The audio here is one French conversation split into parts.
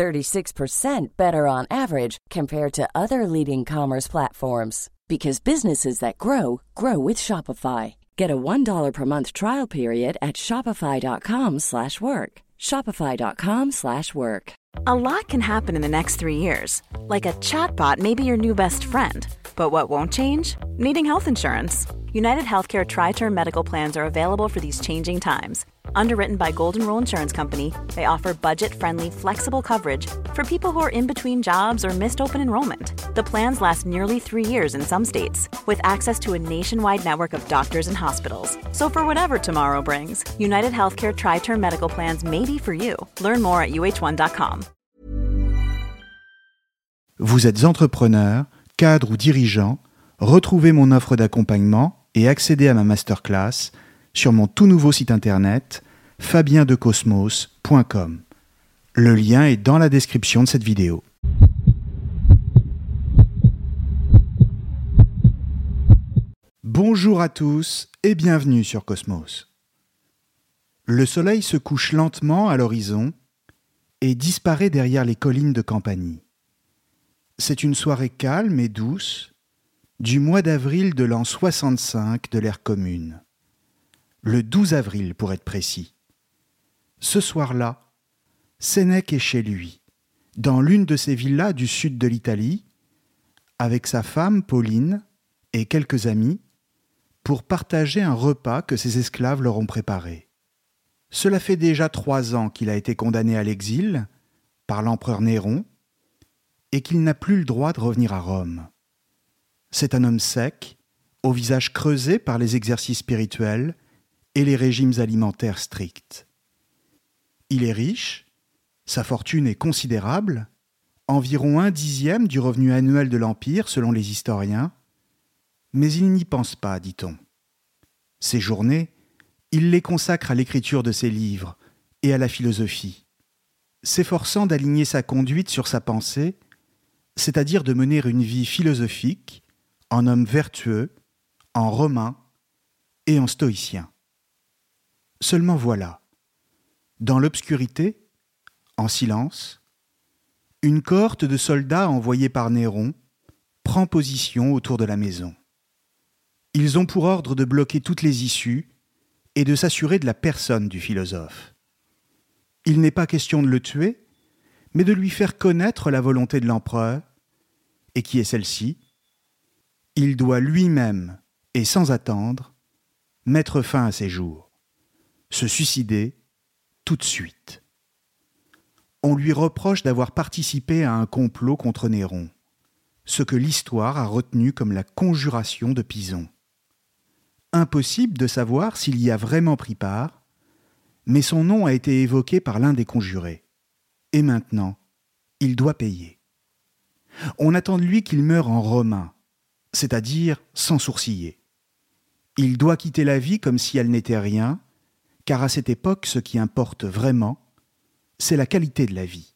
36% better on average compared to other leading commerce platforms because businesses that grow grow with Shopify. Get a $1 per month trial period at shopify.com/work. shopify.com/work. A lot can happen in the next 3 years. Like a chatbot may be your new best friend. But what won't change? Needing health insurance. United Healthcare tri-term medical plans are available for these changing times. Underwritten by Golden Rule Insurance Company, they offer budget-friendly, flexible coverage for people who are in between jobs or missed open enrollment. The plans last nearly three years in some states, with access to a nationwide network of doctors and hospitals. So for whatever tomorrow brings, United Healthcare Tri-Term Medical Plans may be for you. Learn more at uh1.com. Vous êtes entrepreneur, cadre ou dirigeant, retrouvez mon offre d'accompagnement et accédez à ma masterclass sur mon tout nouveau site internet fabiendecosmos.com. Le lien est dans la description de cette vidéo. Bonjour à tous et bienvenue sur Cosmos. Le soleil se couche lentement à l'horizon et disparaît derrière les collines de Campanie. C'est une soirée calme et douce du mois d'avril de l'an 65 de l'ère commune. Le 12 avril pour être précis. Ce soir-là, Sénèque est chez lui, dans l'une de ses villas du sud de l'Italie, avec sa femme Pauline et quelques amis, pour partager un repas que ses esclaves leur ont préparé. Cela fait déjà trois ans qu'il a été condamné à l'exil par l'empereur Néron et qu'il n'a plus le droit de revenir à Rome. C'est un homme sec, au visage creusé par les exercices spirituels et les régimes alimentaires stricts. Il est riche, sa fortune est considérable, environ un dixième du revenu annuel de l'Empire selon les historiens, mais il n'y pense pas, dit-on. Ses journées, il les consacre à l'écriture de ses livres et à la philosophie, s'efforçant d'aligner sa conduite sur sa pensée, c'est-à-dire de mener une vie philosophique, en homme vertueux, en romain et en stoïcien. Seulement voilà, dans l'obscurité, en silence, une cohorte de soldats envoyés par Néron prend position autour de la maison. Ils ont pour ordre de bloquer toutes les issues et de s'assurer de la personne du philosophe. Il n'est pas question de le tuer, mais de lui faire connaître la volonté de l'empereur, et qui est celle-ci, il doit lui-même, et sans attendre, mettre fin à ses jours, se suicider tout de suite. On lui reproche d'avoir participé à un complot contre Néron, ce que l'histoire a retenu comme la conjuration de Pison. Impossible de savoir s'il y a vraiment pris part, mais son nom a été évoqué par l'un des conjurés. Et maintenant, il doit payer. On attend de lui qu'il meure en romain, c'est-à-dire sans sourciller. Il doit quitter la vie comme si elle n'était rien, car à cette époque ce qui importe vraiment, c'est la qualité de la vie,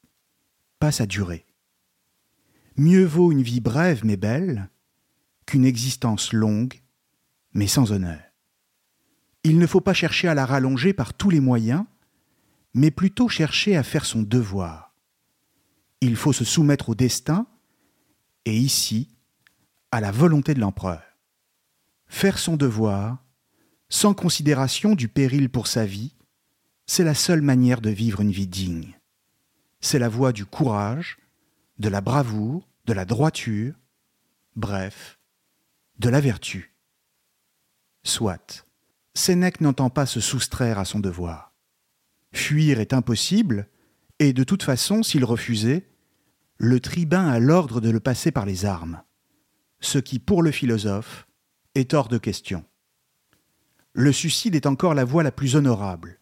pas sa durée. Mieux vaut une vie brève mais belle qu'une existence longue mais sans honneur. Il ne faut pas chercher à la rallonger par tous les moyens, mais plutôt chercher à faire son devoir. Il faut se soumettre au destin, et ici, à la volonté de l'empereur. Faire son devoir, sans considération du péril pour sa vie, c'est la seule manière de vivre une vie digne. C'est la voie du courage, de la bravoure, de la droiture, bref, de la vertu. Soit, Sénèque n'entend pas se soustraire à son devoir. Fuir est impossible, et de toute façon, s'il refusait, le tribun a l'ordre de le passer par les armes ce qui, pour le philosophe, est hors de question. Le suicide est encore la voie la plus honorable,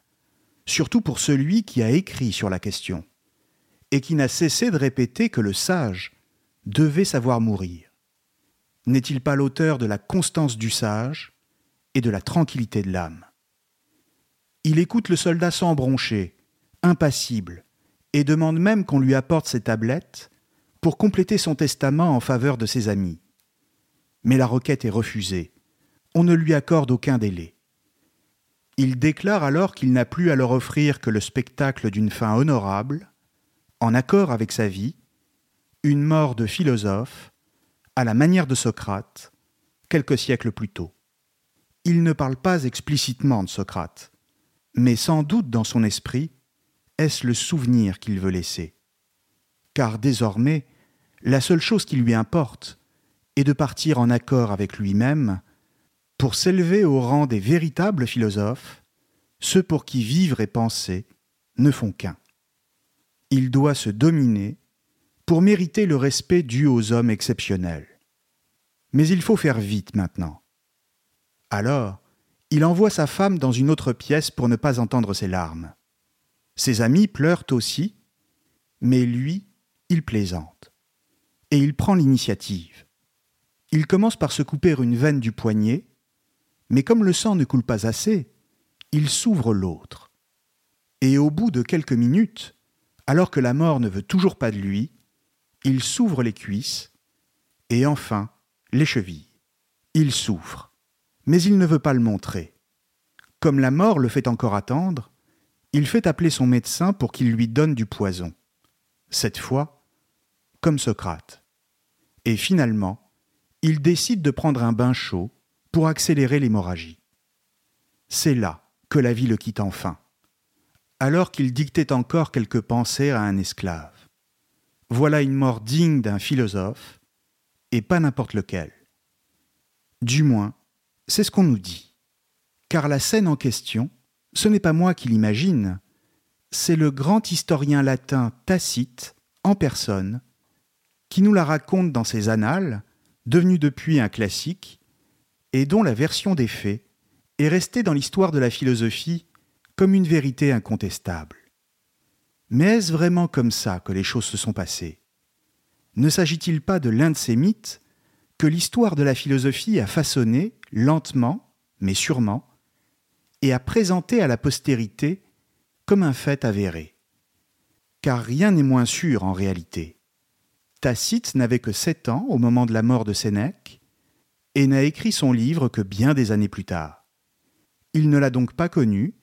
surtout pour celui qui a écrit sur la question, et qui n'a cessé de répéter que le sage devait savoir mourir N'est-il pas l'auteur de la constance du sage et de la tranquillité de l'âme? Il écoute le soldat sans broncher, impassible, et demande même qu'on lui apporte ses tablettes pour compléter son testament en faveur de ses amis. Mais la requête est refusée. On ne lui accorde aucun délai. Il déclare alors qu'il n'a plus à leur offrir que le spectacle d'une fin honorable, en accord avec sa vie, une mort de philosophe, à la manière de Socrate, quelques siècles plus tôt. Il ne parle pas explicitement de Socrate, mais sans doute dans son esprit, est-ce le souvenir qu'il veut laisser? Car désormais, la seule chose qui lui importe est de partir en accord avec lui-même pour s'élever au rang des véritables philosophes, ceux pour qui vivre et penser ne font qu'un. Il doit se dominer pour mériter le respect dû aux hommes exceptionnels. Mais il faut faire vite maintenant. Alors, il envoie sa femme dans une autre pièce pour ne pas entendre ses larmes. Ses amis pleurent aussi, mais lui, il plaisante. Et il prend l'initiative. Il commence par se couper une veine du poignet, mais comme le sang ne coule pas assez, il s'ouvre l'autre. Et au bout de quelques minutes, alors que la mort ne veut toujours pas de lui, il s'ouvre les cuisses, et enfin les chevilles. Il souffre, mais il ne veut pas le montrer. Comme la mort le fait encore attendre, il fait appeler son médecin pour qu'il lui donne du poison. Cette fois, comme Socrate. Et finalement, il décide de prendre un bain chaud pour accélérer l'hémorragie. C'est là que la vie le quitte enfin, alors qu'il dictait encore quelques pensées à un esclave. Voilà une mort digne d'un philosophe, et pas n'importe lequel. Du moins, c'est ce qu'on nous dit. Car la scène en question, ce n'est pas moi qui l'imagine, c'est le grand historien latin Tacite, en personne, qui nous la raconte dans ses annales, devenus depuis un classique, et dont la version des faits est restée dans l'histoire de la philosophie comme une vérité incontestable. Mais est-ce vraiment comme ça que les choses se sont passées? Ne s'agit-il pas de l'un de ces mythes que l'histoire de la philosophie a façonné lentement, mais sûrement, et a présenté à la postérité comme un fait avéré? Car rien n'est moins sûr en réalité. Tacite n'avait que sept ans au moment de la mort de Sénèque, et n'a écrit son livre que bien des années plus tard. Il ne l'a donc pas connu,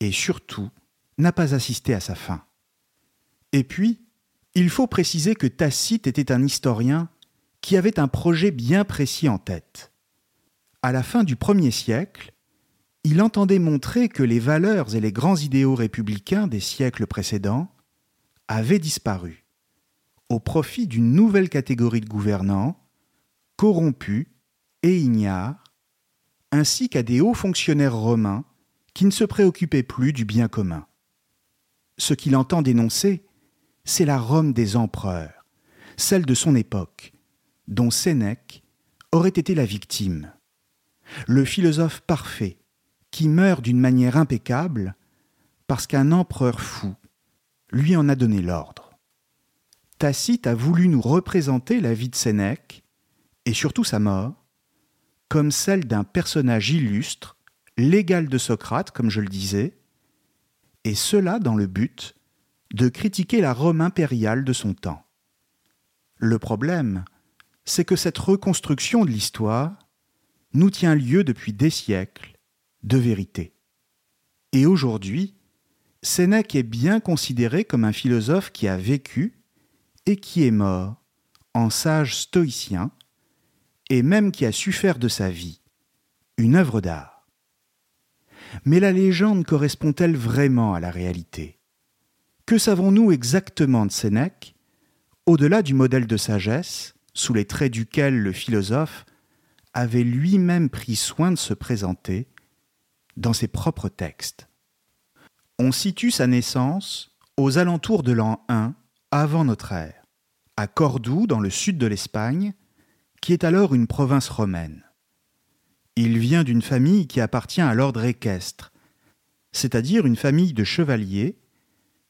et surtout n'a pas assisté à sa fin. Et puis, il faut préciser que Tacite était un historien qui avait un projet bien précis en tête. À la fin du premier siècle, il entendait montrer que les valeurs et les grands idéaux républicains des siècles précédents avaient disparu, au profit d'une nouvelle catégorie de gouvernants, corrompus et ignares, ainsi qu'à des hauts fonctionnaires romains qui ne se préoccupaient plus du bien commun ce qu'il entend dénoncer, c'est la Rome des empereurs, celle de son époque, dont Sénèque aurait été la victime. Le philosophe parfait, qui meurt d'une manière impeccable parce qu'un empereur fou lui en a donné l'ordre. Tacite a voulu nous représenter la vie de Sénèque, et surtout sa mort, comme celle d'un personnage illustre, l'égal de Socrate, comme je le disais, et cela dans le but de critiquer la Rome impériale de son temps. Le problème, c'est que cette reconstruction de l'histoire nous tient lieu depuis des siècles de vérité. Et aujourd'hui, Sénèque est bien considéré comme un philosophe qui a vécu et qui est mort en sage stoïcien, et même qui a su faire de sa vie une œuvre d'art. Mais la légende correspond-elle vraiment à la réalité? Que savons-nous exactement de Sénèque, au-delà du modèle de sagesse, sous les traits duquel le philosophe avait lui-même pris soin de se présenter dans ses propres textes? On situe sa naissance aux alentours de l'an 1 avant notre ère, à Cordoue, dans le sud de l'Espagne, qui est alors une province romaine. Il vient d'une famille qui appartient à l'ordre équestre, c'est-à-dire une famille de chevaliers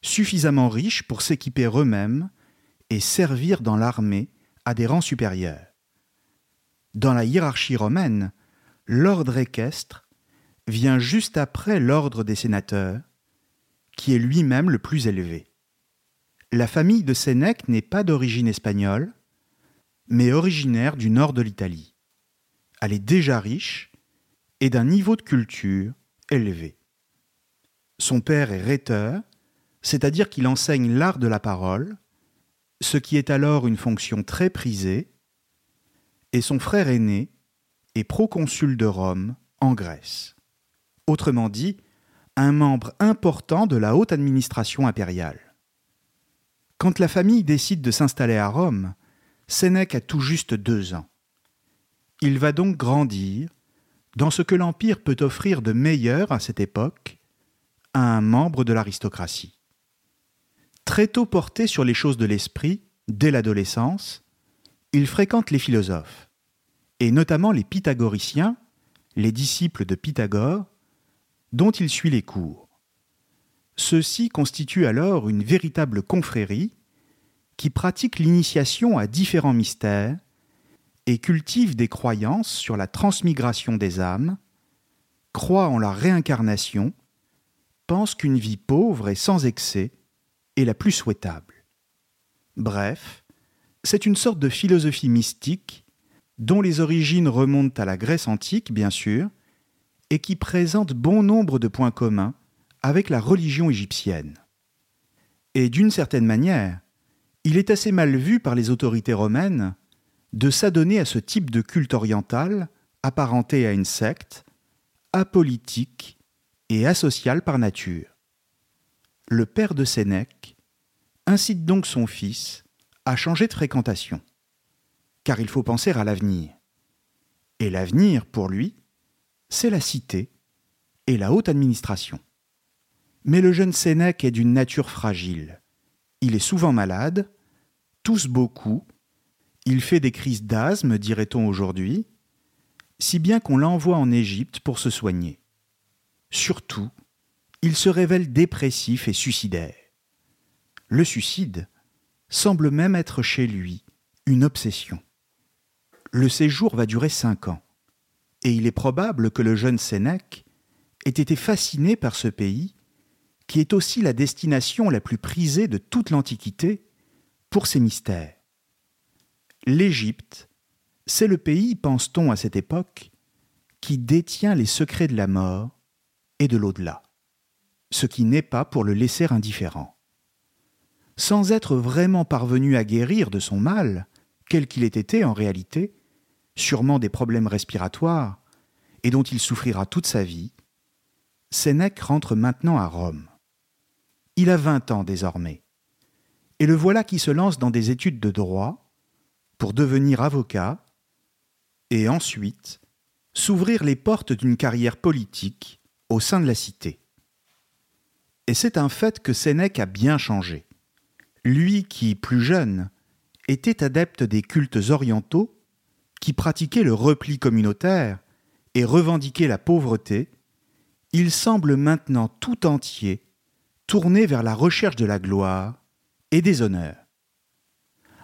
suffisamment riches pour s'équiper eux-mêmes et servir dans l'armée à des rangs supérieurs. Dans la hiérarchie romaine, l'ordre équestre vient juste après l'ordre des sénateurs, qui est lui-même le plus élevé. La famille de Sénèque n'est pas d'origine espagnole, mais originaire du nord de l'Italie. Elle est déjà riche et d'un niveau de culture élevé. Son père est rhéteur, c'est-à-dire qu'il enseigne l'art de la parole, ce qui est alors une fonction très prisée, et son frère aîné est proconsul de Rome en Grèce. Autrement dit, un membre important de la haute administration impériale. Quand la famille décide de s'installer à Rome, Sénèque a tout juste deux ans. Il va donc grandir dans ce que l'Empire peut offrir de meilleur à cette époque à un membre de l'aristocratie. Très tôt porté sur les choses de l'esprit, dès l'adolescence, il fréquente les philosophes, et notamment les pythagoriciens, les disciples de Pythagore, dont il suit les cours. Ceux-ci constituent alors une véritable confrérie qui pratique l'initiation à différents mystères et cultive des croyances sur la transmigration des âmes, croit en la réincarnation, pense qu'une vie pauvre et sans excès est la plus souhaitable. Bref, c'est une sorte de philosophie mystique dont les origines remontent à la Grèce antique, bien sûr, et qui présente bon nombre de points communs avec la religion égyptienne. Et d'une certaine manière, il est assez mal vu par les autorités romaines de s'adonner à ce type de culte oriental apparenté à une secte, apolitique et asocial par nature. Le père de Sénèque incite donc son fils à changer de fréquentation, car il faut penser à l'avenir. Et l'avenir, pour lui, c'est la cité et la haute administration. Mais le jeune Sénèque est d'une nature fragile. Il est souvent malade, tousse beaucoup, il fait des crises d'asthme, dirait-on aujourd'hui, si bien qu'on l'envoie en Égypte pour se soigner. Surtout, il se révèle dépressif et suicidaire. Le suicide semble même être chez lui une obsession. Le séjour va durer cinq ans et il est probable que le jeune Sénèque ait été fasciné par ce pays, qui est aussi la destination la plus prisée de toute l'Antiquité pour ses mystères. L'Égypte, c'est le pays, pense-t-on à cette époque, qui détient les secrets de la mort et de l'au-delà, ce qui n'est pas pour le laisser indifférent. Sans être vraiment parvenu à guérir de son mal, quel qu'il ait été en réalité, sûrement des problèmes respiratoires, et dont il souffrira toute sa vie, Sénèque rentre maintenant à Rome. Il a vingt ans désormais, et le voilà qui se lance dans des études de droit pour devenir avocat, et ensuite s'ouvrir les portes d'une carrière politique au sein de la cité. Et c'est un fait que Sénèque a bien changé. Lui qui, plus jeune, était adepte des cultes orientaux, qui pratiquait le repli communautaire et revendiquait la pauvreté, il semble maintenant tout entier tourné vers la recherche de la gloire et des honneurs.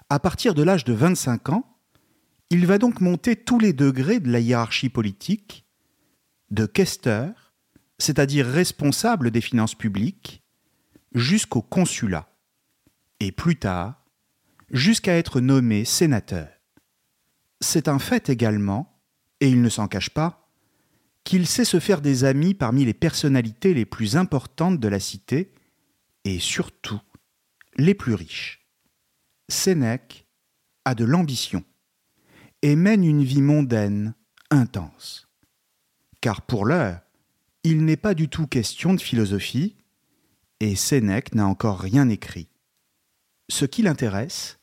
À partir de l'âge de 25 ans, il va donc monter tous les degrés de la hiérarchie politique, de questeur, c'est-à-dire responsable des finances publiques, jusqu'au consulat, et plus tard, jusqu'à être nommé sénateur. C'est un fait également, et il ne s'en cache pas, qu'il sait se faire des amis parmi les personnalités les plus importantes de la cité, et surtout les plus riches. Sénèque a de l'ambition et mène une vie mondaine intense. Car pour l'heure, il n'est pas du tout question de philosophie, et Sénèque n'a encore rien écrit. Ce qui l'intéresse,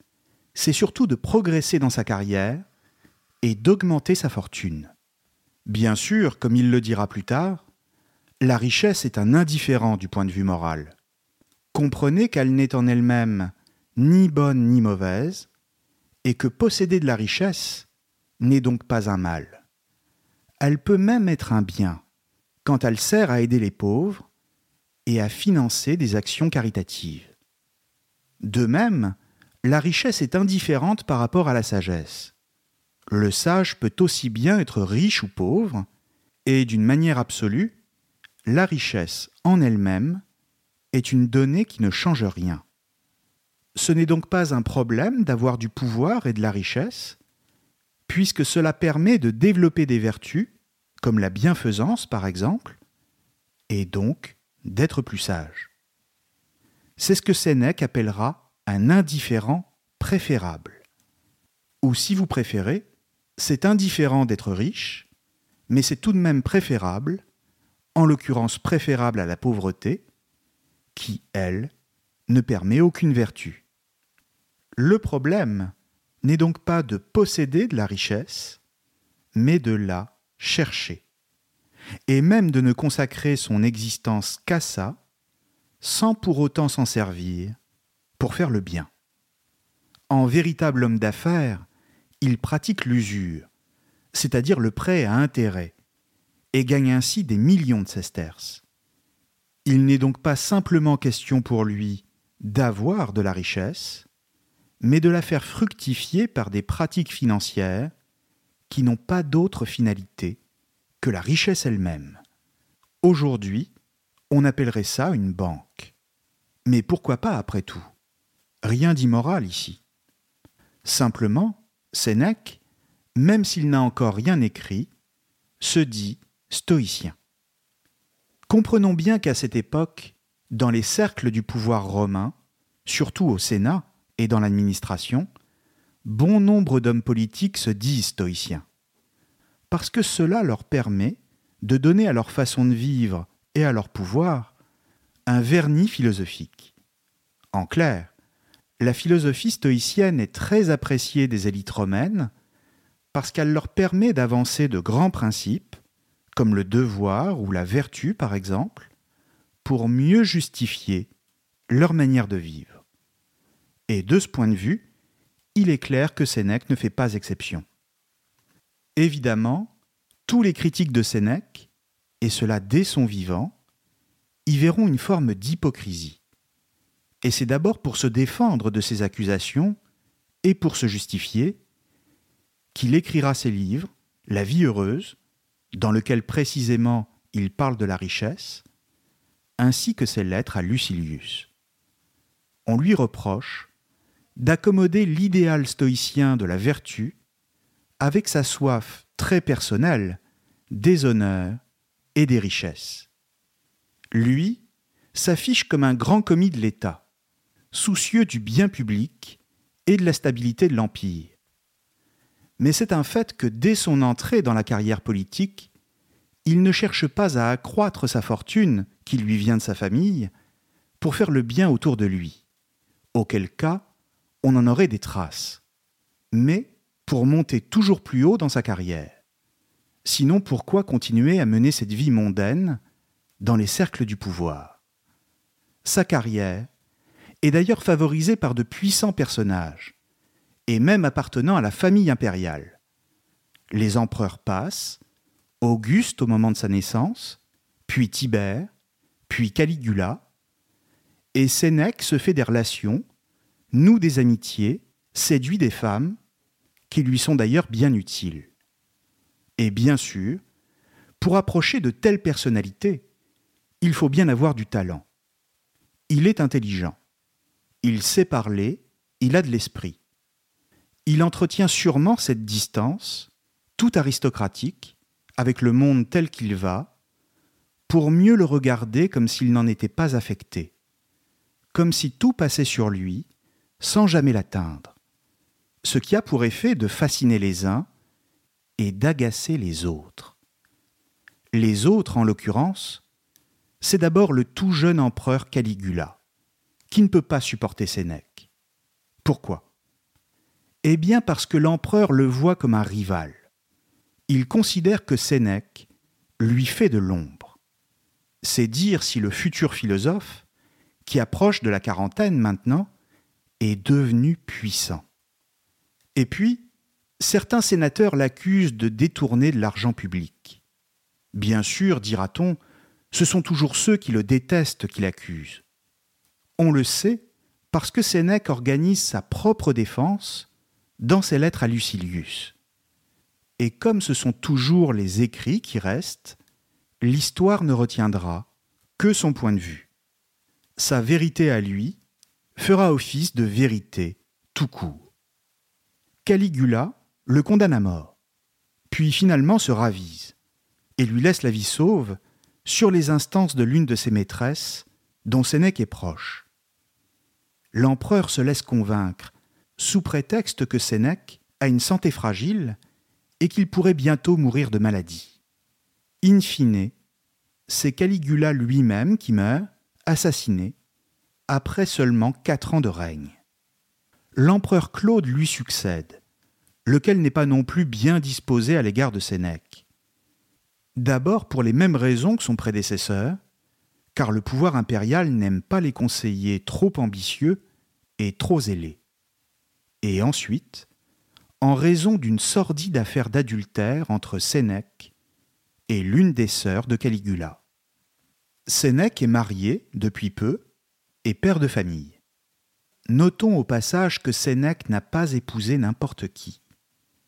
c'est surtout de progresser dans sa carrière et d'augmenter sa fortune. Bien sûr, comme il le dira plus tard, la richesse est un indifférent du point de vue moral. Comprenez qu'elle n'est en elle-même ni bonne ni mauvaise, et que posséder de la richesse n'est donc pas un mal. Elle peut même être un bien, quand elle sert à aider les pauvres et à financer des actions caritatives. De même, la richesse est indifférente par rapport à la sagesse. Le sage peut aussi bien être riche ou pauvre, et d'une manière absolue, la richesse en elle-même est une donnée qui ne change rien. Ce n'est donc pas un problème d'avoir du pouvoir et de la richesse, puisque cela permet de développer des vertus, comme la bienfaisance par exemple, et donc d'être plus sage. C'est ce que Sénèque appellera un indifférent préférable. Ou si vous préférez, c'est indifférent d'être riche, mais c'est tout de même préférable, en l'occurrence préférable à la pauvreté, qui, elle, ne permet aucune vertu. Le problème n'est donc pas de posséder de la richesse, mais de la chercher, et même de ne consacrer son existence qu'à ça, sans pour autant s'en servir pour faire le bien. En véritable homme d'affaires, il pratique l'usure, c'est-à-dire le prêt à intérêt, et gagne ainsi des millions de sesterces. Il n'est donc pas simplement question pour lui d'avoir de la richesse, mais de la faire fructifier par des pratiques financières qui n'ont pas d'autre finalité que la richesse elle-même. Aujourd'hui, on appellerait ça une banque. Mais pourquoi pas après tout? Rien d'immoral ici. Simplement, Sénèque, même s'il n'a encore rien écrit, se dit stoïcien. Comprenons bien qu'à cette époque, dans les cercles du pouvoir romain, surtout au Sénat et dans l'administration, bon nombre d'hommes politiques se disent stoïciens, parce que cela leur permet de donner à leur façon de vivre et à leur pouvoir un vernis philosophique. En clair, la philosophie stoïcienne est très appréciée des élites romaines parce qu'elle leur permet d'avancer de grands principes, comme le devoir ou la vertu par exemple, pour mieux justifier leur manière de vivre. Et de ce point de vue, il est clair que Sénèque ne fait pas exception. Évidemment, tous les critiques de Sénèque, et cela dès son vivant, y verront une forme d'hypocrisie. Et c'est d'abord pour se défendre de ces accusations et pour se justifier qu'il écrira ses livres, La vie heureuse, dans lequel précisément il parle de la richesse, ainsi que ses lettres à Lucilius. On lui reproche d'accommoder l'idéal stoïcien de la vertu avec sa soif très personnelle des honneurs et des richesses. Lui s'affiche comme un grand commis de l'État, soucieux du bien public et de la stabilité de l'Empire. Mais c'est un fait que dès son entrée dans la carrière politique, il ne cherche pas à accroître sa fortune qui lui vient de sa famille pour faire le bien autour de lui, auquel cas on en aurait des traces, mais pour monter toujours plus haut dans sa carrière. Sinon pourquoi continuer à mener cette vie mondaine dans les cercles du pouvoir? Sa carrière est d'ailleurs favorisé par de puissants personnages, et même appartenant à la famille impériale. Les empereurs passent, Auguste au moment de sa naissance, puis Tibère, puis Caligula, et Sénèque se fait des relations, noue des amitiés, séduit des femmes, qui lui sont d'ailleurs bien utiles. Et bien sûr, pour approcher de telles personnalités, il faut bien avoir du talent. Il est intelligent. Il sait parler, il a de l'esprit. Il entretient sûrement cette distance, tout aristocratique, avec le monde tel qu'il va, pour mieux le regarder comme s'il n'en était pas affecté, comme si tout passait sur lui, sans jamais l'atteindre, ce qui a pour effet de fasciner les uns et d'agacer les autres. Les autres, en l'occurrence, c'est d'abord le tout jeune empereur Caligula qui ne peut pas supporter Sénèque. Pourquoi? Eh bien parce que l'empereur le voit comme un rival. Il considère que Sénèque lui fait de l'ombre. C'est dire si le futur philosophe, qui approche de la quarantaine maintenant, est devenu puissant. Et puis, certains sénateurs l'accusent de détourner de l'argent public. Bien sûr, dira-t-on, ce sont toujours ceux qui le détestent qui l'accusent. On le sait, Parce que Sénèque organise sa propre défense dans ses lettres à Lucilius. Et comme ce sont toujours les écrits qui restent, l'histoire ne retiendra que son point de vue. Sa vérité à lui fera office de vérité tout court. Caligula le condamne à mort, puis finalement se ravise et lui laisse la vie sauve sur les instances de l'une de ses maîtresses, dont Sénèque est proche. L'empereur se laisse convaincre, sous prétexte que Sénèque a une santé fragile et qu'il pourrait bientôt mourir de maladie. In fine, c'est Caligula lui-même qui meurt, assassiné, après seulement quatre ans de règne. L'empereur Claude lui succède, lequel n'est pas non plus bien disposé à l'égard de Sénèque. D'abord pour les mêmes raisons que son prédécesseur, car le pouvoir impérial n'aime pas les conseillers trop ambitieux et trop zélés. Et ensuite, en raison d'une sordide affaire d'adultère entre Sénèque et l'une des sœurs de Caligula. Sénèque est marié, depuis peu, et père de famille. Notons au passage que Sénèque n'a pas épousé n'importe qui,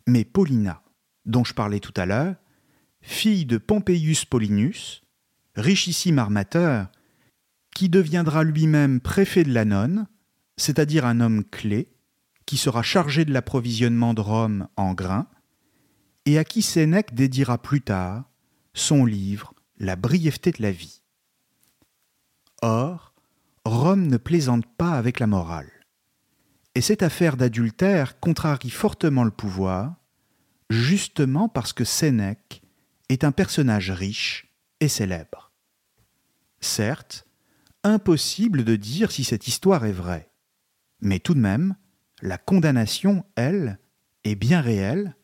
mais Paulina, dont je parlais tout à l'heure, fille de Pompeius Paulinus, richissime armateur, qui deviendra lui-même préfet de la nonne, c'est-à-dire un homme clé, qui sera chargé de l'approvisionnement de Rome en grains, et à qui Sénèque dédiera plus tard son livre La brièveté de la vie. Or, Rome ne plaisante pas avec la morale. Et cette affaire d'adultère contrarie fortement le pouvoir, justement parce que Sénèque est un personnage riche et célèbre. Certes, impossible de dire si cette histoire est vraie, mais tout de même, la condamnation, elle, est bien réelle,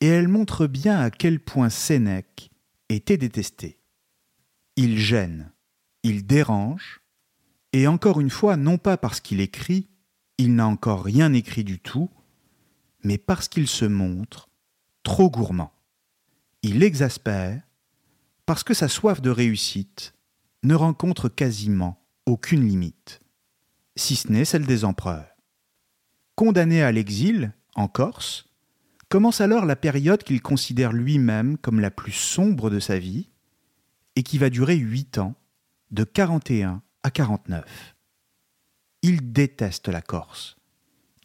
et elle montre bien à quel point Sénèque était détesté. Il gêne, il dérange, et encore une fois, non pas parce qu'il écrit, il n'a encore rien écrit du tout, mais parce qu'il se montre trop gourmand. Il exaspère parce que sa soif de réussite ne rencontre quasiment aucune limite, si ce n'est celle des empereurs. Condamné à l'exil, en Corse, commence alors la période qu'il considère lui-même comme la plus sombre de sa vie, et qui va durer huit ans, de 41 à 49. Il déteste la Corse.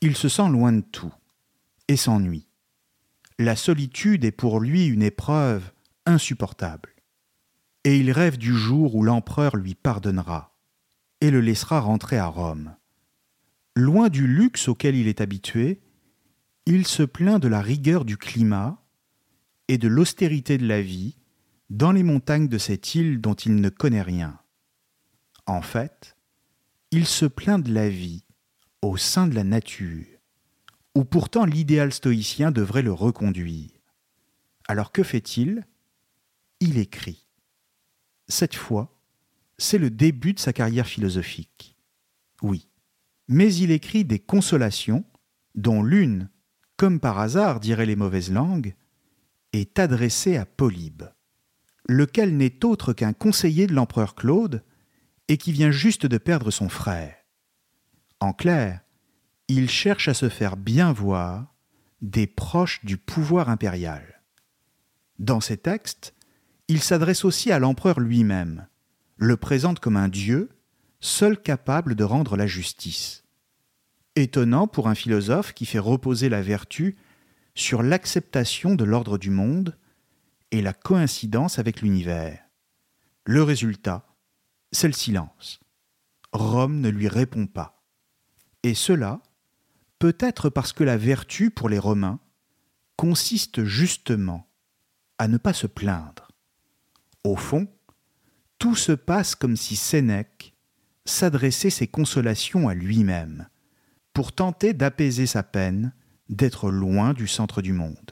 Il se sent loin de tout et s'ennuie. La solitude est pour lui une épreuve insupportable. Et il rêve du jour où l'empereur lui pardonnera et le laissera rentrer à Rome. Loin du luxe auquel il est habitué, il se plaint de la rigueur du climat et de l'austérité de la vie dans les montagnes de cette île dont il ne connaît rien. En fait, il se plaint de la vie au sein de la nature, où pourtant l'idéal stoïcien devrait le reconduire. Alors que fait-il? Il écrit. Cette fois, c'est le début de sa carrière philosophique. Oui, mais il écrit des consolations, dont l'une, comme par hasard diraient les mauvaises langues, est adressée à Polybe, lequel n'est autre qu'un conseiller de l'empereur Claude, et qui vient juste de perdre son frère. En clair, il cherche à se faire bien voir des proches du pouvoir impérial. Dans ces textes, il s'adresse aussi à l'empereur lui-même, le présente comme un dieu, seul capable de rendre la justice. Étonnant pour un philosophe qui fait reposer la vertu sur l'acceptation de l'ordre du monde et la coïncidence avec l'univers. Le résultat, c'est le silence. Rome ne lui répond pas. Et cela, peut-être parce que la vertu pour les Romains consiste justement à ne pas se plaindre. Au fond, tout se passe comme si Sénèque s'adressait ses consolations à lui-même, pour tenter d'apaiser sa peine d'être loin du centre du monde.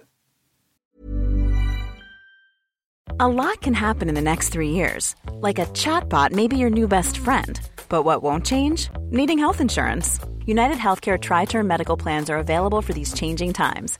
A lot can happen in the next three years. Like a chatbot may be your new best friend. But what won't change? Needing health insurance. United Healthcare Tri Term Medical Plans are available for these changing times.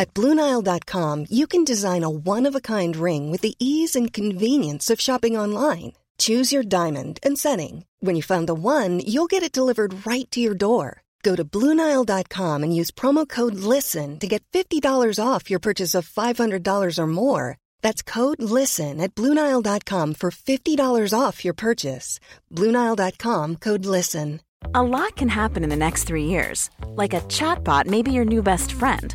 At Bluenile.com, you can design a one-of-a-kind ring with the ease and convenience of shopping online. Choose your diamond and setting. When you find the one, you'll get it delivered right to your door. Go to Bluenile.com and use promo code LISTEN to get $50 off your purchase of $500 or more. That's code LISTEN at Bluenile.com for $50 off your purchase. Bluenile.com code LISTEN. A lot can happen in the next three years. Like a chatbot may be your new best friend.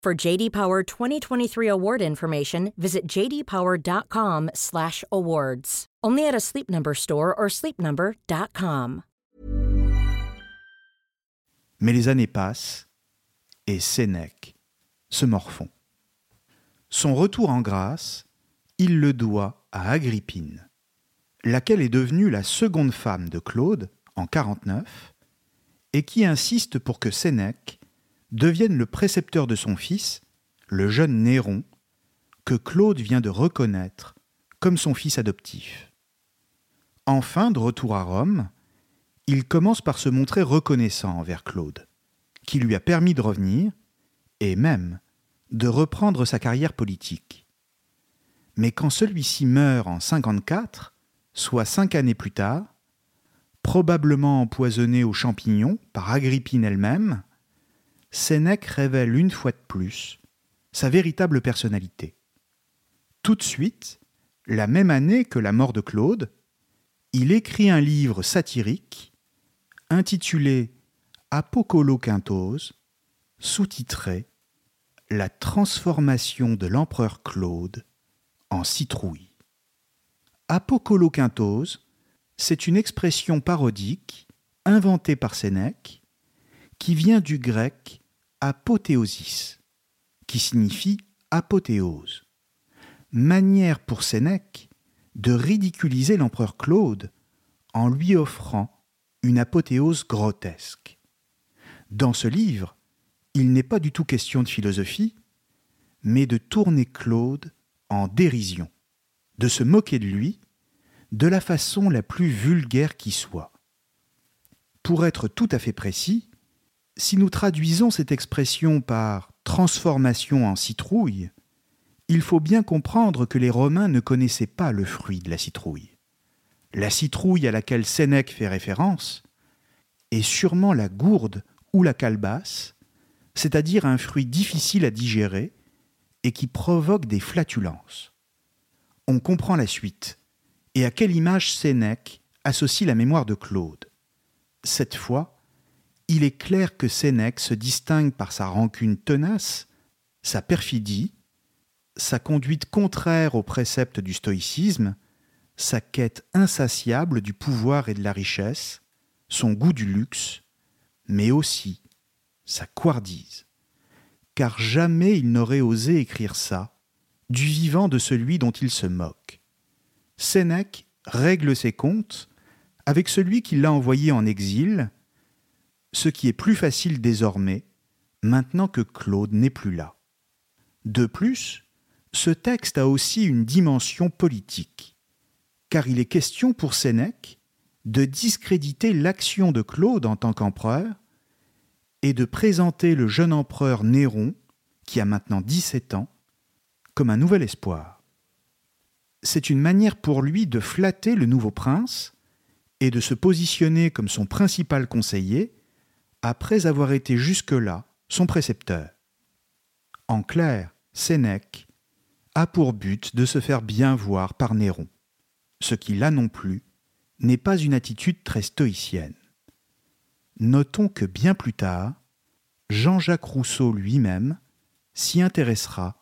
For JD Power 2023 award information, visit jdpower.com/awards. Only at a Sleep Number store or sleepnumber.com. Mais les années passent et Sénèque se morfond. Son retour en grâce, il le doit à Agrippine, laquelle est devenue la seconde femme de Claude en 49 et qui insiste pour que Sénèque devienne le précepteur de son fils, le jeune Néron, que Claude vient de reconnaître comme son fils adoptif. Enfin, de retour à Rome, il commence par se montrer reconnaissant envers Claude, qui lui a permis de revenir, et même de reprendre sa carrière politique. Mais quand celui-ci meurt en 54, soit cinq années plus tard, probablement empoisonné aux champignons par Agrippine elle-même, Sénèque révèle une fois de plus sa véritable personnalité. Tout de suite, la même année que la mort de Claude, il écrit un livre satirique intitulé Apocoloquintose, sous-titré La transformation de l'empereur Claude en citrouille. Apocoloquintose, c'est une expression parodique inventée par Sénèque qui vient du grec apothéosis, qui signifie apothéose. Manière pour Sénèque de ridiculiser l'empereur Claude en lui offrant une apothéose grotesque. Dans ce livre, il n'est pas du tout question de philosophie, mais de tourner Claude en dérision, de se moquer de lui de la façon la plus vulgaire qui soit. Pour être tout à fait précis, si nous traduisons cette expression par transformation en citrouille, il faut bien comprendre que les Romains ne connaissaient pas le fruit de la citrouille. La citrouille à laquelle Sénèque fait référence est sûrement la gourde ou la calebasse, c'est-à-dire un fruit difficile à digérer et qui provoque des flatulences. On comprend la suite et à quelle image Sénèque associe la mémoire de Claude. Cette fois, il est clair que Sénèque se distingue par sa rancune tenace, sa perfidie, sa conduite contraire aux préceptes du stoïcisme, sa quête insatiable du pouvoir et de la richesse, son goût du luxe, mais aussi sa couardise. Car jamais il n'aurait osé écrire ça du vivant de celui dont il se moque. Sénèque règle ses comptes avec celui qui l'a envoyé en exil, ce qui est plus facile désormais, maintenant que Claude n'est plus là. De plus, ce texte a aussi une dimension politique, car il est question pour Sénèque de discréditer l'action de Claude en tant qu'empereur et de présenter le jeune empereur Néron, qui a maintenant 17 ans, comme un nouvel espoir. c'est une manière pour lui de flatter le nouveau prince et de se positionner comme son principal conseiller après avoir été jusque-là son précepteur. En clair, Sénèque a pour but de se faire bien voir par Néron, ce qui là non plus n'est pas une attitude très stoïcienne. Notons que bien plus tard, Jean-Jacques Rousseau lui-même s'y intéressera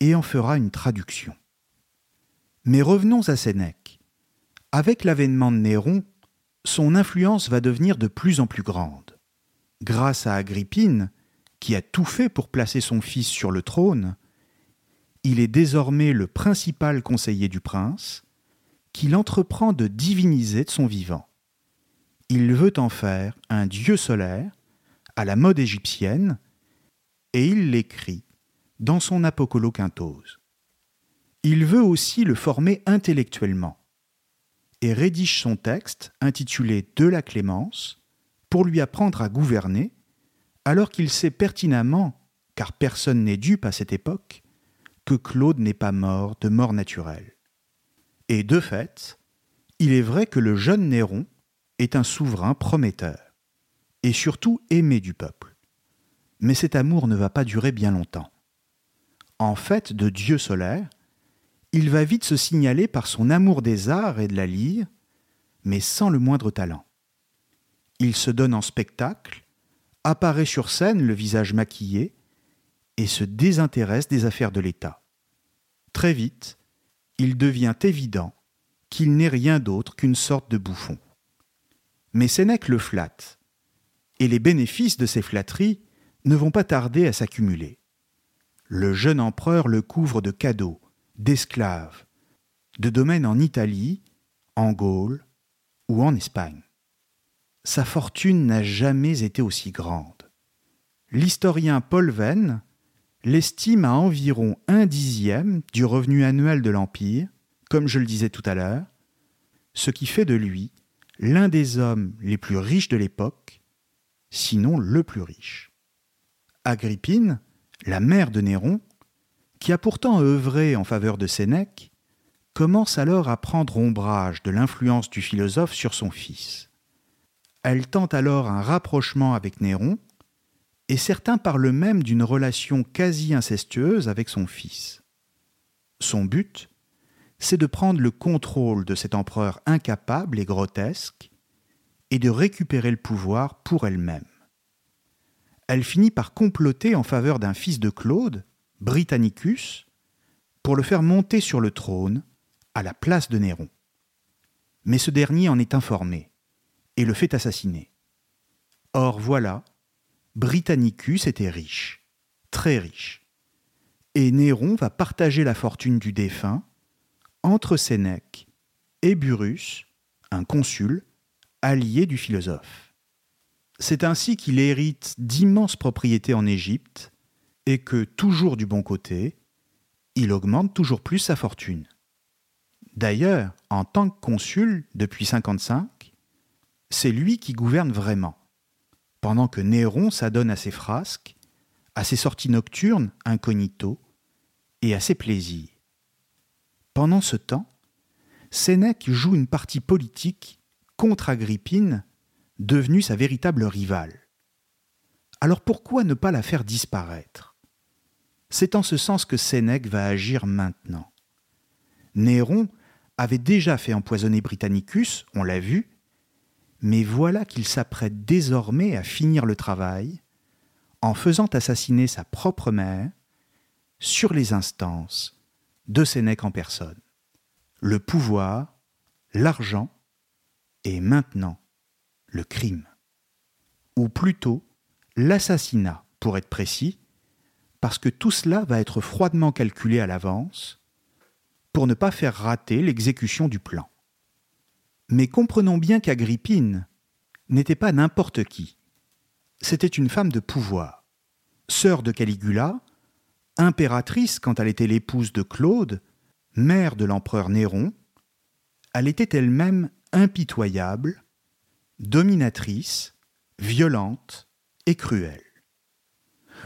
et en fera une traduction. Mais revenons à Sénèque. Avec l'avènement de Néron, son influence va devenir de plus en plus grande. Grâce à Agrippine, qui a tout fait pour placer son fils sur le trône, il est désormais le principal conseiller du prince, qu'il entreprend de diviniser de son vivant. Il veut en faire un dieu solaire, à la mode égyptienne, et il l'écrit dans son Apocoloquintose. Il veut aussi le former intellectuellement, et rédige son texte intitulé De la Clémence pour lui apprendre à gouverner, alors qu'il sait pertinemment, car personne n'est dupe à cette époque, que Claude n'est pas mort de mort naturelle. Et de fait, il est vrai que le jeune Néron est un souverain prometteur, et surtout aimé du peuple. Mais cet amour ne va pas durer bien longtemps. En fait de Dieu solaire, il va vite se signaler par son amour des arts et de la lyre, mais sans le moindre talent. Il se donne en spectacle, apparaît sur scène le visage maquillé, et se désintéresse des affaires de l'État. Très vite, il devient évident qu'il n'est rien d'autre qu'une sorte de bouffon. Mais Sénèque le flatte, et les bénéfices de ces flatteries ne vont pas tarder à s'accumuler. Le jeune empereur le couvre de cadeaux, d'esclaves, de domaines en Italie, en Gaule ou en Espagne. Sa fortune n'a jamais été aussi grande. L'historien Paul Venn l'estime à environ un dixième du revenu annuel de l'Empire, comme je le disais tout à l'heure, ce qui fait de lui l'un des hommes les plus riches de l'époque, sinon le plus riche. Agrippine, la mère de Néron, qui a pourtant œuvré en faveur de Sénèque, commence alors à prendre ombrage de l'influence du philosophe sur son fils. Elle tente alors un rapprochement avec Néron, et certains parlent même d'une relation quasi incestueuse avec son fils. Son but, c'est de prendre le contrôle de cet empereur incapable et grotesque, et de récupérer le pouvoir pour elle-même. Elle finit par comploter en faveur d'un fils de Claude, Britannicus, pour le faire monter sur le trône à la place de Néron. Mais ce dernier en est informé et le fait assassiner. Or voilà, Britannicus était riche, très riche. Et Néron va partager la fortune du défunt entre Sénèque et Burrus, un consul, allié du philosophe. C'est ainsi qu'il hérite d'immenses propriétés en Égypte et que, toujours du bon côté, il augmente toujours plus sa fortune. D'ailleurs, en tant que consul depuis 55, c'est lui qui gouverne vraiment pendant que Néron s'adonne à ses frasques, à ses sorties nocturnes incognito et à ses plaisirs. Pendant ce temps, Sénèque joue une partie politique contre Agrippine, devenue sa véritable rivale. Alors pourquoi ne pas la faire disparaître? C'est en ce sens que Sénèque va agir maintenant. Néron avait déjà fait empoisonner Britannicus, on l'a vu, mais voilà qu'il s'apprête désormais à finir le travail en faisant assassiner sa propre mère sur les instances de Sénèque en personne. Le pouvoir, l'argent et maintenant le crime. Ou plutôt l'assassinat, pour être précis, parce que tout cela va être froidement calculé à l'avance pour ne pas faire rater l'exécution du plan. Mais comprenons bien qu'Agrippine n'était pas n'importe qui. C'était une femme de pouvoir, sœur de Caligula, impératrice quand elle était l'épouse de Claude, mère de l'empereur Néron, elle était elle-même impitoyable, dominatrice, violente et cruelle.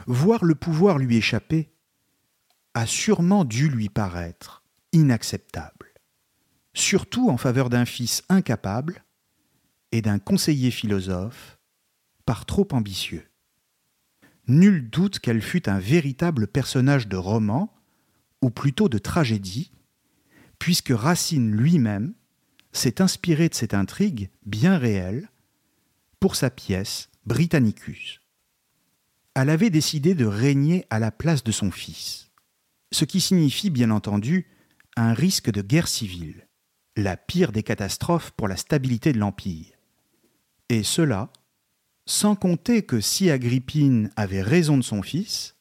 Voir le pouvoir lui échapper a sûrement dû lui paraître inacceptable, surtout en faveur d'un fils incapable et d'un conseiller philosophe par trop ambitieux. Nul doute qu'elle fut un véritable personnage de roman, ou plutôt de tragédie, puisque Racine lui-même s'est inspiré de cette intrigue bien réelle pour sa pièce Britannicus. Elle avait décidé de régner à la place de son fils, ce qui signifie bien entendu un risque de guerre civile, la pire des catastrophes pour la stabilité de l'Empire. Et cela, sans compter que si Agrippine avait raison de son fils,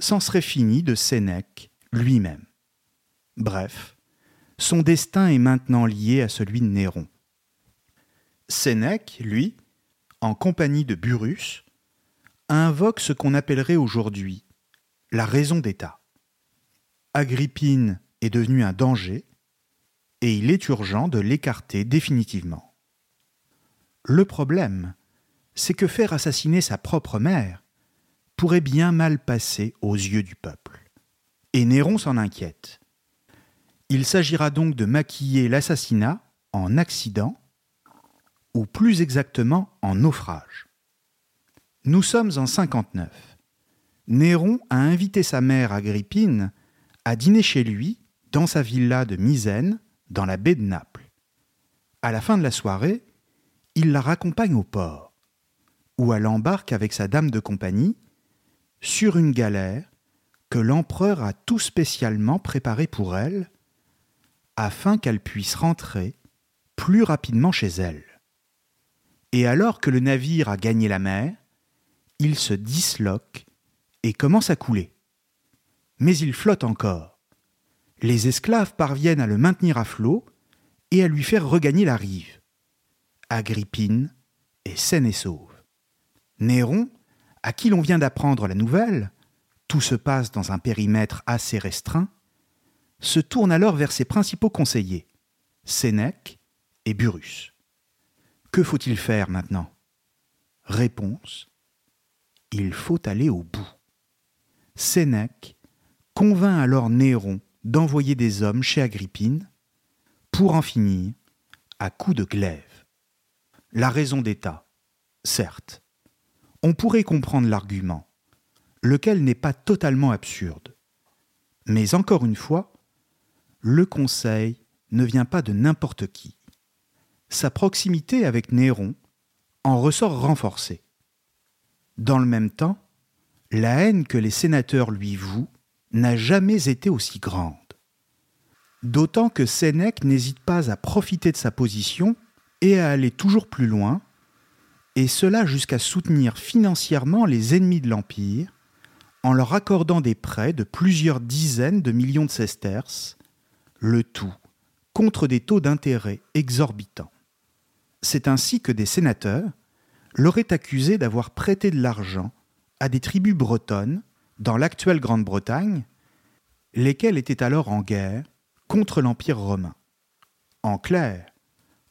c'en serait fini de Sénèque lui-même. Bref, son destin est maintenant lié à celui de Néron. Sénèque, lui, en compagnie de Burrus, invoque ce qu'on appellerait aujourd'hui la raison d'État. Agrippine est devenue un danger, et il est urgent de l'écarter définitivement. Le problème, c'est que faire assassiner sa propre mère pourrait bien mal passer aux yeux du peuple. Et Néron s'en inquiète. Il s'agira donc de maquiller l'assassinat en accident, ou plus exactement en naufrage. Nous sommes en 59. Néron a invité sa mère Agrippine à dîner chez lui, dans sa villa de Misène, dans la baie de Naples. À la fin de la soirée, il la raccompagne au port, où elle embarque avec sa dame de compagnie sur une galère que l'empereur a tout spécialement préparée pour elle afin qu'elle puisse rentrer plus rapidement chez elle. Et alors que le navire a gagné la mer, il se disloque et commence à couler. Mais il flotte encore. Les esclaves parviennent à le maintenir à flot et à lui faire regagner la rive. Agrippine est saine et sauve. Néron, à qui l'on vient d'apprendre la nouvelle, tout se passe dans un périmètre assez restreint, se tourne alors vers ses principaux conseillers, Sénèque et Burrus. Que faut-il faire maintenant? Réponse Il faut aller au bout. Sénèque convainc alors Néron d'envoyer des hommes chez Agrippine pour en finir à coups de glaive. La raison d'État, certes. On pourrait comprendre l'argument, lequel n'est pas totalement absurde. Mais encore une fois, le Conseil ne vient pas de n'importe qui. Sa proximité avec Néron en ressort renforcée. Dans le même temps, la haine que les sénateurs lui vouent n'a jamais été aussi grande. D'autant que Sénèque n'hésite pas à profiter de sa position et à aller toujours plus loin, et cela jusqu'à soutenir financièrement les ennemis de l'Empire en leur accordant des prêts de plusieurs dizaines de millions de sesterces le tout contre des taux d'intérêt exorbitants. C'est ainsi que des sénateurs l'auraient accusé d'avoir prêté de l'argent à des tribus bretonnes dans l'actuelle Grande-Bretagne, lesquelles étaient alors en guerre contre l'Empire romain. En clair,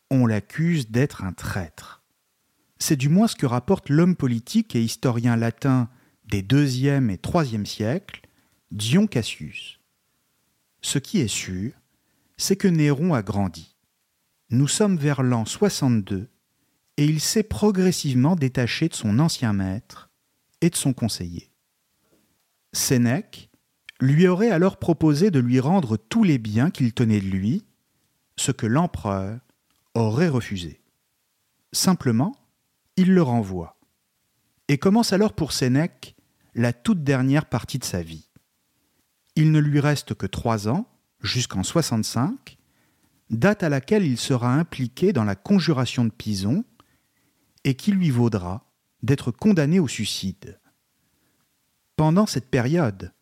on l'accuse d'être un traître. C'est du moins ce que rapporte l'homme politique et historien latin des IIe et IIIe siècles, Dion Cassius. Ce qui est sûr, c'est que Néron a grandi. Nous sommes vers l'an 62 et il s'est progressivement détaché de son ancien maître et de son conseiller. Sénèque lui aurait alors proposé de lui rendre tous les biens qu'il tenait de lui, ce que l'empereur aurait refusé. Simplement, il le renvoie et commence alors pour Sénèque la toute dernière partie de sa vie. Il ne lui reste que trois ans jusqu'en 65, date à laquelle il sera impliqué dans la conjuration de Pison et qui lui vaudra d'être condamné au suicide. Pendant cette période,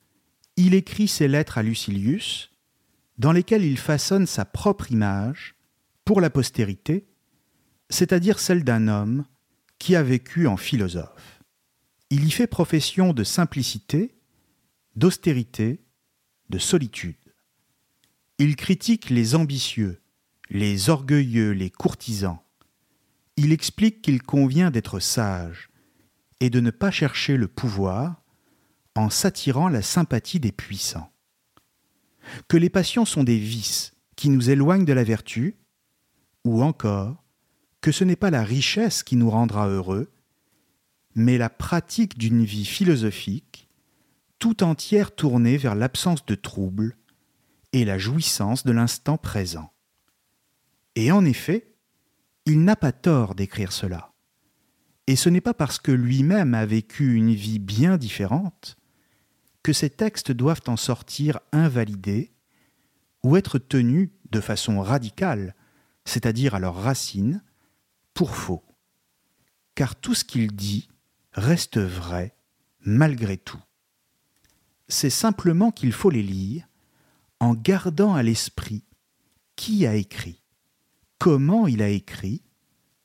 il écrit ses lettres à Lucilius, dans lesquelles il façonne sa propre image pour la postérité, c'est-à-dire celle d'un homme qui a vécu en philosophe. Il y fait profession de simplicité, d'austérité, de solitude. Il critique les ambitieux, les orgueilleux, les courtisans. Il explique qu'il convient d'être sage et de ne pas chercher le pouvoir en s'attirant la sympathie des puissants. que les passions sont des vices qui nous éloignent de la vertu, ou encore que ce n'est pas la richesse qui nous rendra heureux, mais la pratique d'une vie philosophique tout entière tournée vers l'absence de trouble et la jouissance de l'instant présent. Et en effet, il n'a pas tort d'écrire cela. Et ce n'est pas parce que lui-même a vécu une vie bien différente que ces textes doivent en sortir invalidés ou être tenus de façon radicale, c'est-à-dire à leur racine, pour faux. Car tout ce qu'il dit reste vrai malgré tout. C'est simplement qu'il faut les lire en gardant à l'esprit qui a écrit, comment il a écrit,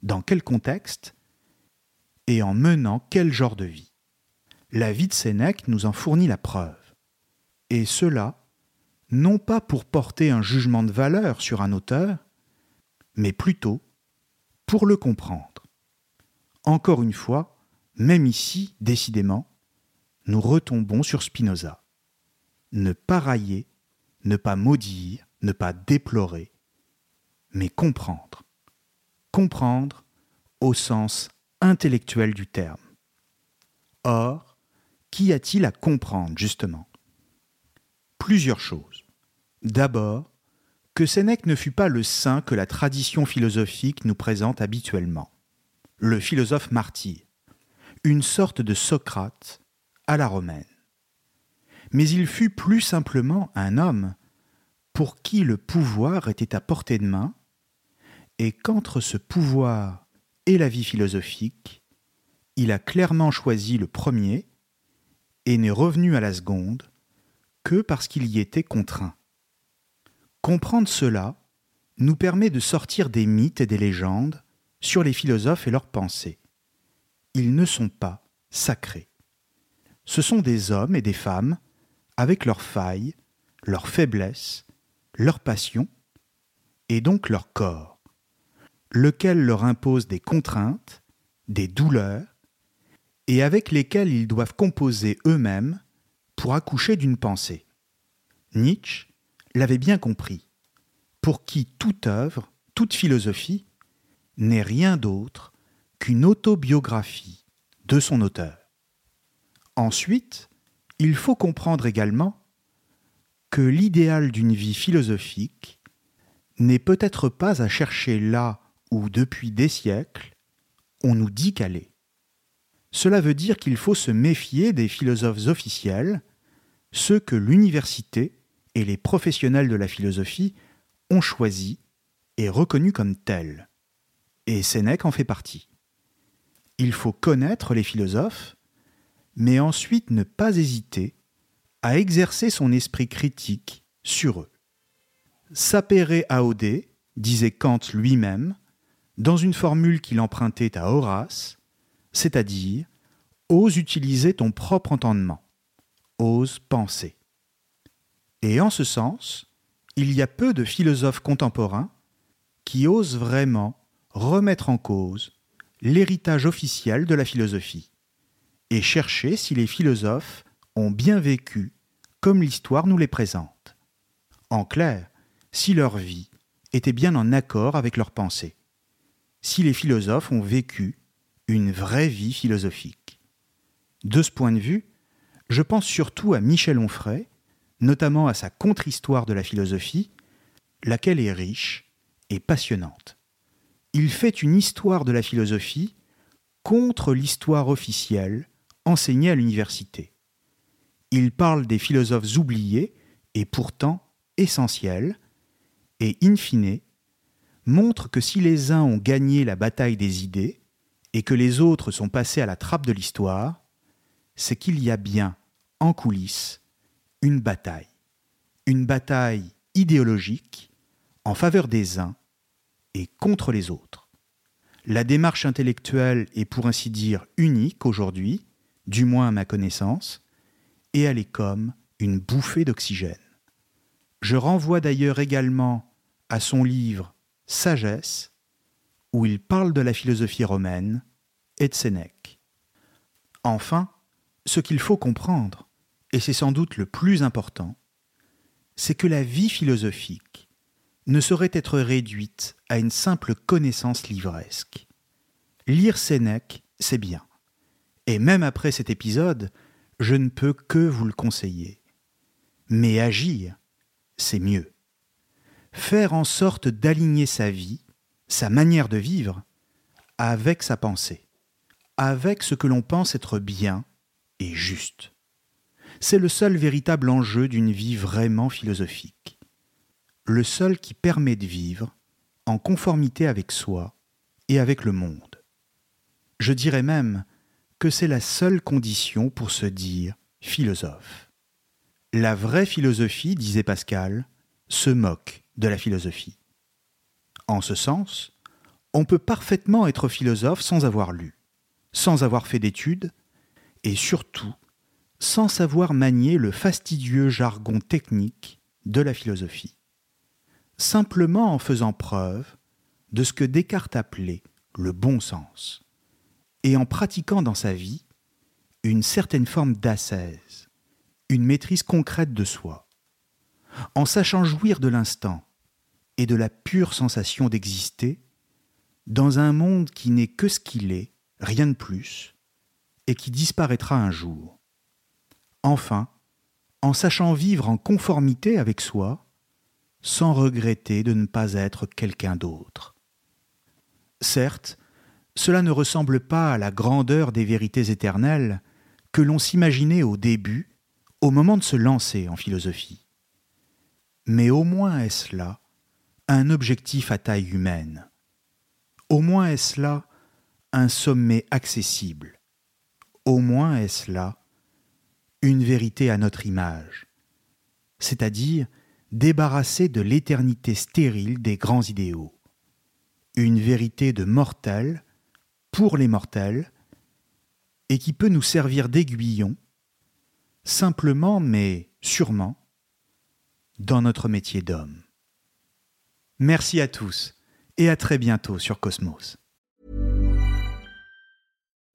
dans quel contexte, et en menant quel genre de vie. La vie de Sénèque nous en fournit la preuve. Et cela, non pas pour porter un jugement de valeur sur un auteur, mais plutôt pour le comprendre. Encore une fois, même ici, décidément, nous retombons sur Spinoza. Ne pas railler, ne pas maudire, ne pas déplorer, mais comprendre. Comprendre au sens intellectuel du terme. Or, qu'y a-t-il à comprendre, justement? Plusieurs choses. D'abord, que Sénèque ne fut pas le saint que la tradition philosophique nous présente habituellement, le philosophe martyr, une sorte de Socrate à la romaine. Mais il fut plus simplement un homme pour qui le pouvoir était à portée de main, et qu'entre ce pouvoir et la vie philosophique, il a clairement choisi le premier et n'est revenu à la seconde que parce qu'il y était contraint. Comprendre cela nous permet de sortir des mythes et des légendes sur les philosophes et leurs pensées. Ils ne sont pas sacrés. Ce sont des hommes et des femmes avec leurs failles, leurs faiblesses, leurs passions, et donc leur corps, lequel leur impose des contraintes, des douleurs, et avec lesquels ils doivent composer eux-mêmes pour accoucher d'une pensée. Nietzsche l'avait bien compris, pour qui toute œuvre, toute philosophie, n'est rien d'autre qu'une autobiographie de son auteur. Ensuite, il faut comprendre également que l'idéal d'une vie philosophique n'est peut-être pas à chercher là où depuis des siècles on nous dit qu'elle est. Cela veut dire qu'il faut se méfier des philosophes officiels, ceux que l'université et les professionnels de la philosophie ont choisis et reconnus comme tels. Et Sénèque en fait partie. Il faut connaître les philosophes, mais ensuite ne pas hésiter à exercer son esprit critique sur eux. Sapere aude, disait Kant lui-même, dans une formule qu'il empruntait à Horace, c'est-à-dire ose utiliser ton propre entendement, ose penser. Et en ce sens, il y a peu de philosophes contemporains qui osent vraiment remettre en cause l'héritage officiel de la philosophie et chercher si les philosophes ont bien vécu comme l'histoire nous les présente. En clair, si leur vie était bien en accord avec leurs pensées, si les philosophes ont vécu une vraie vie philosophique. De ce point de vue, je pense surtout à Michel Onfray, notamment à sa contre-histoire de la philosophie, laquelle est riche et passionnante. Il fait une histoire de la philosophie contre l'histoire officielle enseignée à l'université. Il parle des philosophes oubliés et pourtant essentiels, et in fine, montre que si les uns ont gagné la bataille des idées et que les autres sont passés à la trappe de l'histoire, c'est qu'il y a bien, en coulisses, une bataille. Une bataille idéologique en faveur des uns et contre les autres. La démarche intellectuelle est pour ainsi dire unique aujourd'hui, du moins à ma connaissance, et elle est comme une bouffée d'oxygène. Je renvoie d'ailleurs également à son livre Sagesse, où il parle de la philosophie romaine et de Sénèque. Enfin, ce qu'il faut comprendre, et c'est sans doute le plus important, c'est que la vie philosophique ne saurait être réduite à une simple connaissance livresque. Lire Sénèque, c'est bien. Et même après cet épisode, je ne peux que vous le conseiller. Mais agir, c'est mieux. Faire en sorte d'aligner sa vie, sa manière de vivre, avec sa pensée, avec ce que l'on pense être bien et juste. C'est le seul véritable enjeu d'une vie vraiment philosophique. Le seul qui permet de vivre en conformité avec soi et avec le monde. Je dirais même que c'est la seule condition pour se dire philosophe. La vraie philosophie, disait Pascal, se moque de la philosophie. En ce sens, on peut parfaitement être philosophe sans avoir lu, sans avoir fait d'études, et surtout sans savoir manier le fastidieux jargon technique de la philosophie. Simplement en faisant preuve de ce que Descartes appelait le bon sens, et en pratiquant dans sa vie une certaine forme d'ascèse, une maîtrise concrète de soi, en sachant jouir de l'instant et de la pure sensation d'exister dans un monde qui n'est que ce qu'il est, rien de plus, et qui disparaîtra un jour. Enfin, en sachant vivre en conformité avec soi, sans regretter de ne pas être quelqu'un d'autre. Certes, cela ne ressemble pas à la grandeur des vérités éternelles que l'on s'imaginait au début, au moment de se lancer en philosophie. Mais au moins est-ce là un objectif à taille humaine. Au moins est-ce là un sommet accessible. Au moins est-ce là une vérité à notre image, c'est-à-dire débarrassée de l'éternité stérile des grands idéaux. Une vérité de mortel pour les mortels et qui peut nous servir d'aiguillon, simplement mais sûrement, dans notre métier d'homme. Merci à tous et à très bientôt sur Cosmos.